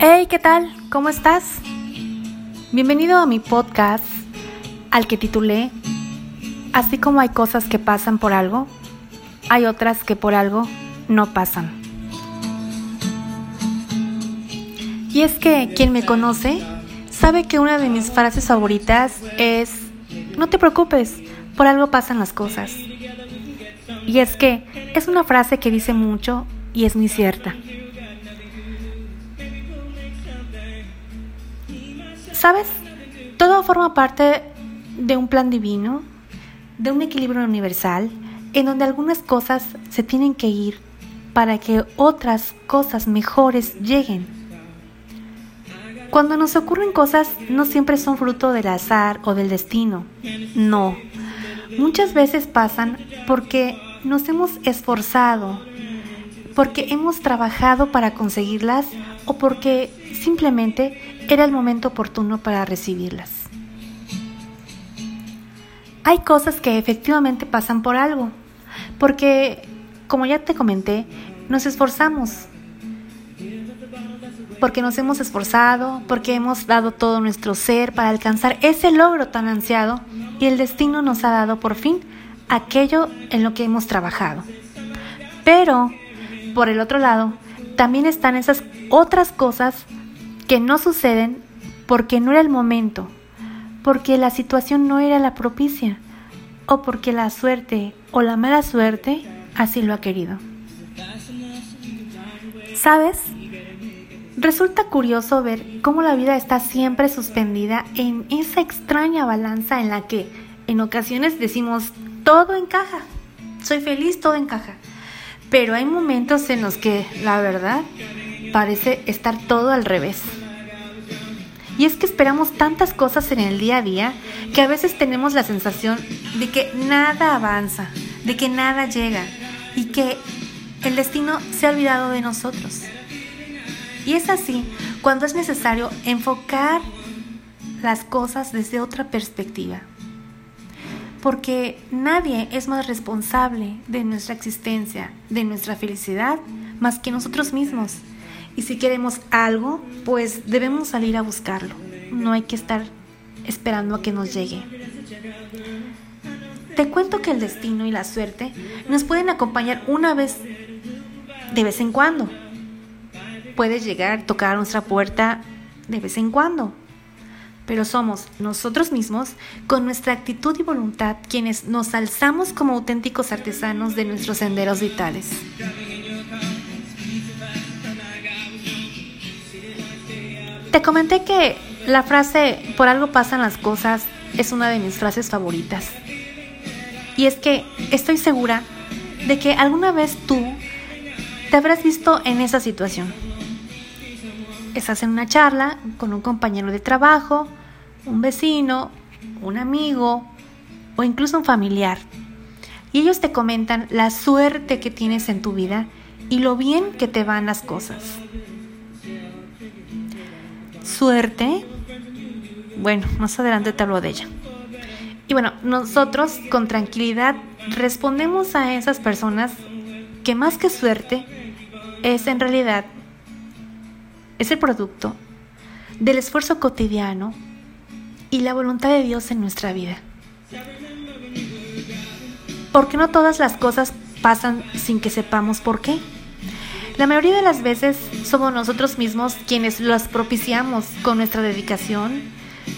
Hey, ¿qué tal? ¿Cómo estás? Bienvenido a mi podcast, al que titulé Así como hay cosas que pasan por algo, hay otras que por algo no pasan. Y es que quien me conoce sabe que una de mis frases favoritas es, no te preocupes, por algo pasan las cosas. Y es que es una frase que dice mucho y es muy cierta. ¿Sabes? Todo forma parte de un plan divino, de un equilibrio universal, en donde algunas cosas se tienen que ir para que otras cosas mejores lleguen. Cuando nos ocurren cosas no siempre son fruto del azar o del destino, no. Muchas veces pasan porque nos hemos esforzado, porque hemos trabajado para conseguirlas o porque simplemente era el momento oportuno para recibirlas. Hay cosas que efectivamente pasan por algo, porque, como ya te comenté, nos esforzamos, porque nos hemos esforzado, porque hemos dado todo nuestro ser para alcanzar ese logro tan ansiado y el destino nos ha dado por fin aquello en lo que hemos trabajado. Pero, por el otro lado, también están esas otras cosas que no suceden porque no era el momento, porque la situación no era la propicia o porque la suerte o la mala suerte así lo ha querido. ¿Sabes? Resulta curioso ver cómo la vida está siempre suspendida en esa extraña balanza en la que en ocasiones decimos todo encaja, soy feliz, todo encaja. Pero hay momentos en los que, la verdad, parece estar todo al revés. Y es que esperamos tantas cosas en el día a día que a veces tenemos la sensación de que nada avanza, de que nada llega y que el destino se ha olvidado de nosotros. Y es así cuando es necesario enfocar las cosas desde otra perspectiva. Porque nadie es más responsable de nuestra existencia, de nuestra felicidad, más que nosotros mismos. Y si queremos algo, pues debemos salir a buscarlo. No hay que estar esperando a que nos llegue. Te cuento que el destino y la suerte nos pueden acompañar una vez, de vez en cuando. Puede llegar, tocar nuestra puerta de vez en cuando. Pero somos nosotros mismos, con nuestra actitud y voluntad, quienes nos alzamos como auténticos artesanos de nuestros senderos vitales. Te comenté que la frase por algo pasan las cosas es una de mis frases favoritas. Y es que estoy segura de que alguna vez tú te habrás visto en esa situación. Estás en una charla con un compañero de trabajo, un vecino, un amigo o incluso un familiar. Y ellos te comentan la suerte que tienes en tu vida y lo bien que te van las cosas suerte, bueno, más adelante te hablo de ella. Y bueno, nosotros con tranquilidad respondemos a esas personas que más que suerte es en realidad, es el producto del esfuerzo cotidiano y la voluntad de Dios en nuestra vida. Porque no todas las cosas pasan sin que sepamos por qué. La mayoría de las veces somos nosotros mismos quienes las propiciamos con nuestra dedicación,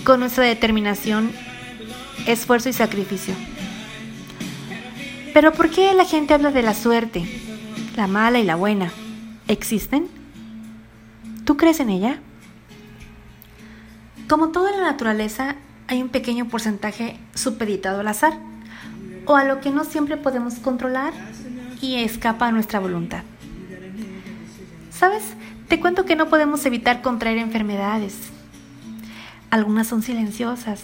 con nuestra determinación, esfuerzo y sacrificio. Pero ¿por qué la gente habla de la suerte, la mala y la buena? ¿Existen? ¿Tú crees en ella? Como todo en la naturaleza, hay un pequeño porcentaje supeditado al azar o a lo que no siempre podemos controlar y escapa a nuestra voluntad. ¿Sabes? Te cuento que no podemos evitar contraer enfermedades. Algunas son silenciosas.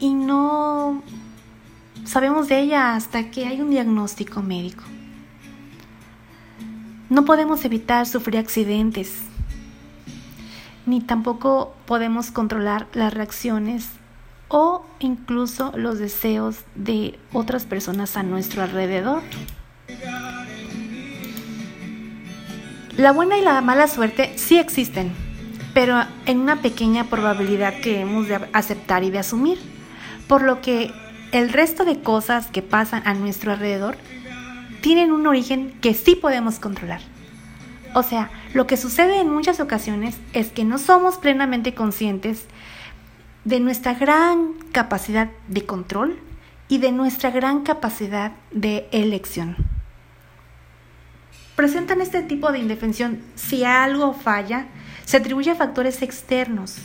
Y no sabemos de ella hasta que hay un diagnóstico médico. No podemos evitar sufrir accidentes, ni tampoco podemos controlar las reacciones o incluso los deseos de otras personas a nuestro alrededor. La buena y la mala suerte sí existen, pero en una pequeña probabilidad que hemos de aceptar y de asumir, por lo que el resto de cosas que pasan a nuestro alrededor tienen un origen que sí podemos controlar. O sea, lo que sucede en muchas ocasiones es que no somos plenamente conscientes de nuestra gran capacidad de control y de nuestra gran capacidad de elección. Presentan este tipo de indefensión si algo falla, se atribuye a factores externos,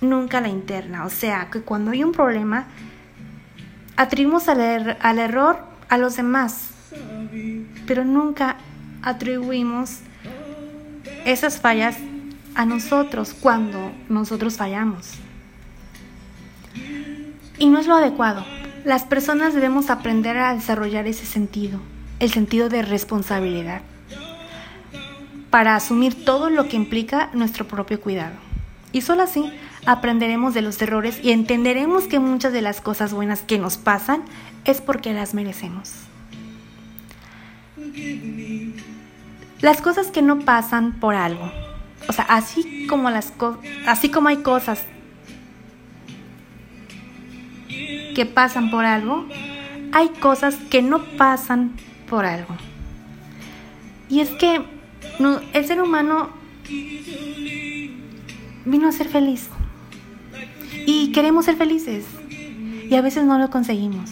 nunca la interna. O sea, que cuando hay un problema, atribuimos al, er-, al error a los demás, pero nunca atribuimos esas fallas a nosotros cuando nosotros fallamos. Y no es lo adecuado. Las personas debemos aprender a desarrollar ese sentido, el sentido de responsabilidad, para asumir todo lo que implica nuestro propio cuidado. Y solo así aprenderemos de los errores y entenderemos que muchas de las cosas buenas que nos pasan es porque las merecemos. Las cosas que no pasan por algo. O sea, así como las así como hay cosas que pasan por algo, hay cosas que no pasan por algo. Y es que el ser humano vino a ser feliz. Y queremos ser felices. Y a veces no lo conseguimos.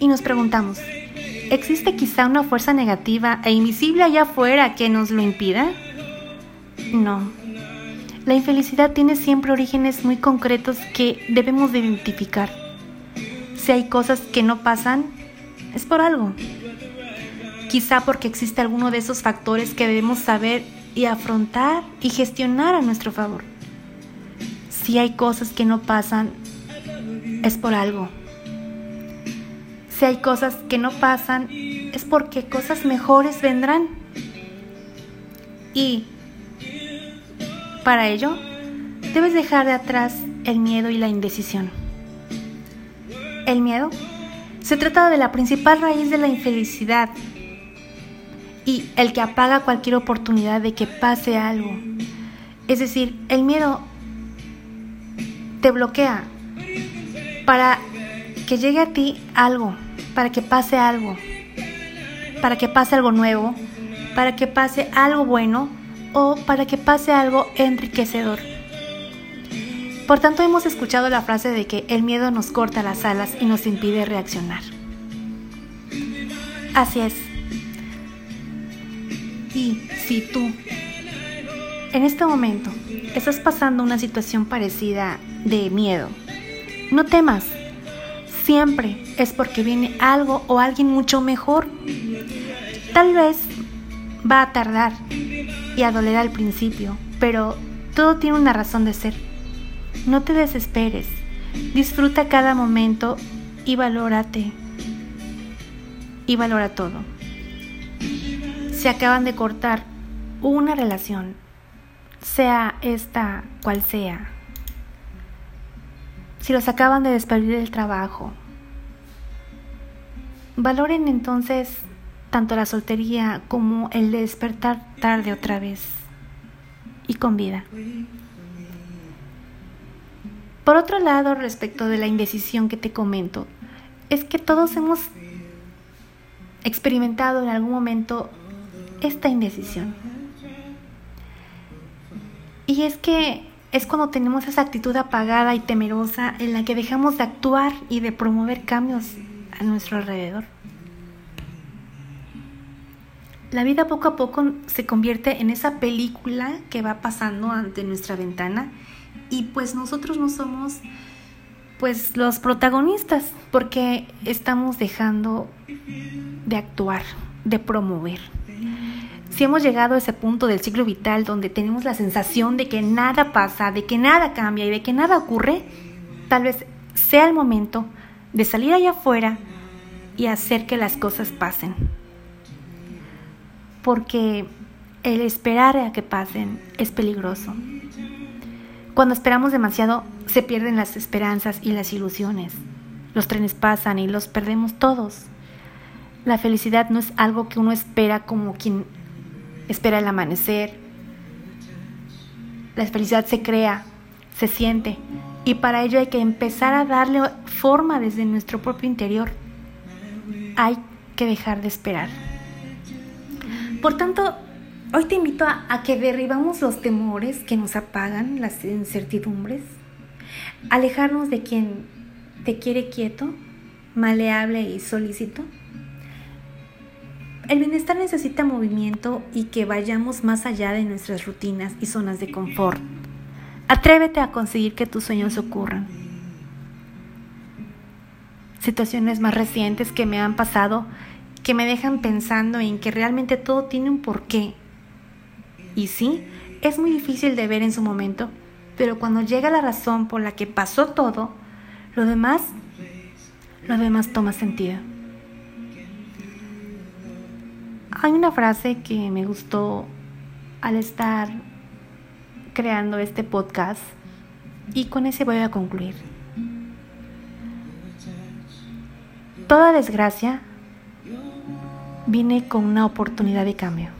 Y nos preguntamos, ¿existe quizá una fuerza negativa e invisible allá afuera que nos lo impida? No. La infelicidad tiene siempre orígenes muy concretos que debemos de identificar. Si hay cosas que no pasan, es por algo. Quizá porque existe alguno de esos factores que debemos saber y afrontar y gestionar a nuestro favor. Si hay cosas que no pasan, es por algo. Si hay cosas que no pasan, es porque cosas mejores vendrán. Y para ello, debes dejar de atrás el miedo y la indecisión. El miedo se trata de la principal raíz de la infelicidad y el que apaga cualquier oportunidad de que pase algo. Es decir, el miedo te bloquea para que llegue a ti algo para que pase algo, para que pase algo nuevo, para que pase algo bueno o para que pase algo enriquecedor. Por tanto, hemos escuchado la frase de que el miedo nos corta las alas y nos impide reaccionar. Así es. Y si tú en este momento estás pasando una situación parecida de miedo, no temas, siempre es porque viene algo o alguien mucho mejor. Tal vez va a tardar y a doler al principio, pero todo tiene una razón de ser. No te desesperes, disfruta cada momento y valórate. Y valora todo. Se acaban de cortar una relación, sea esta cual sea, si los acaban de despedir del trabajo. Valoren entonces tanto la soltería como el de despertar tarde otra vez y con vida. Por otro lado, respecto de la indecisión que te comento, es que todos hemos experimentado en algún momento esta indecisión. Y es que es cuando tenemos esa actitud apagada y temerosa en la que dejamos de actuar y de promover cambios a nuestro alrededor. La vida poco a poco se convierte en esa película que va pasando ante nuestra ventana y pues nosotros no somos pues los protagonistas porque estamos dejando de actuar, de promover si hemos llegado a ese punto del ciclo vital donde tenemos la sensación de que nada pasa, de que nada cambia y de que nada ocurre, tal vez sea el momento de salir allá afuera y hacer que las cosas pasen. Porque el esperar a que pasen es peligroso. Cuando esperamos demasiado, se pierden las esperanzas y las ilusiones. Los trenes pasan y los perdemos todos. La felicidad no es algo que uno espera como quien espera el amanecer. La felicidad se crea, se siente, y para ello hay que empezar a darle forma desde nuestro propio interior. Hay que dejar de esperar. Por tanto, hoy te invito a, que derribamos los temores que nos apagan, las incertidumbres, alejarnos de quien te quiere quieto, maleable y solícito el bienestar necesita movimiento y que vayamos más allá de nuestras rutinas y zonas de confort. Atrévete a conseguir que tus sueños ocurran. Situaciones más recientes que me han pasado que me dejan pensando en que realmente todo tiene un porqué. Y sí, es muy difícil de ver en su momento, pero cuando llega la razón por la que pasó todo, lo demás, lo demás toma sentido. Hay una frase que me gustó al estar creando este podcast y con ese voy a concluir. Toda desgracia viene con una oportunidad de cambio.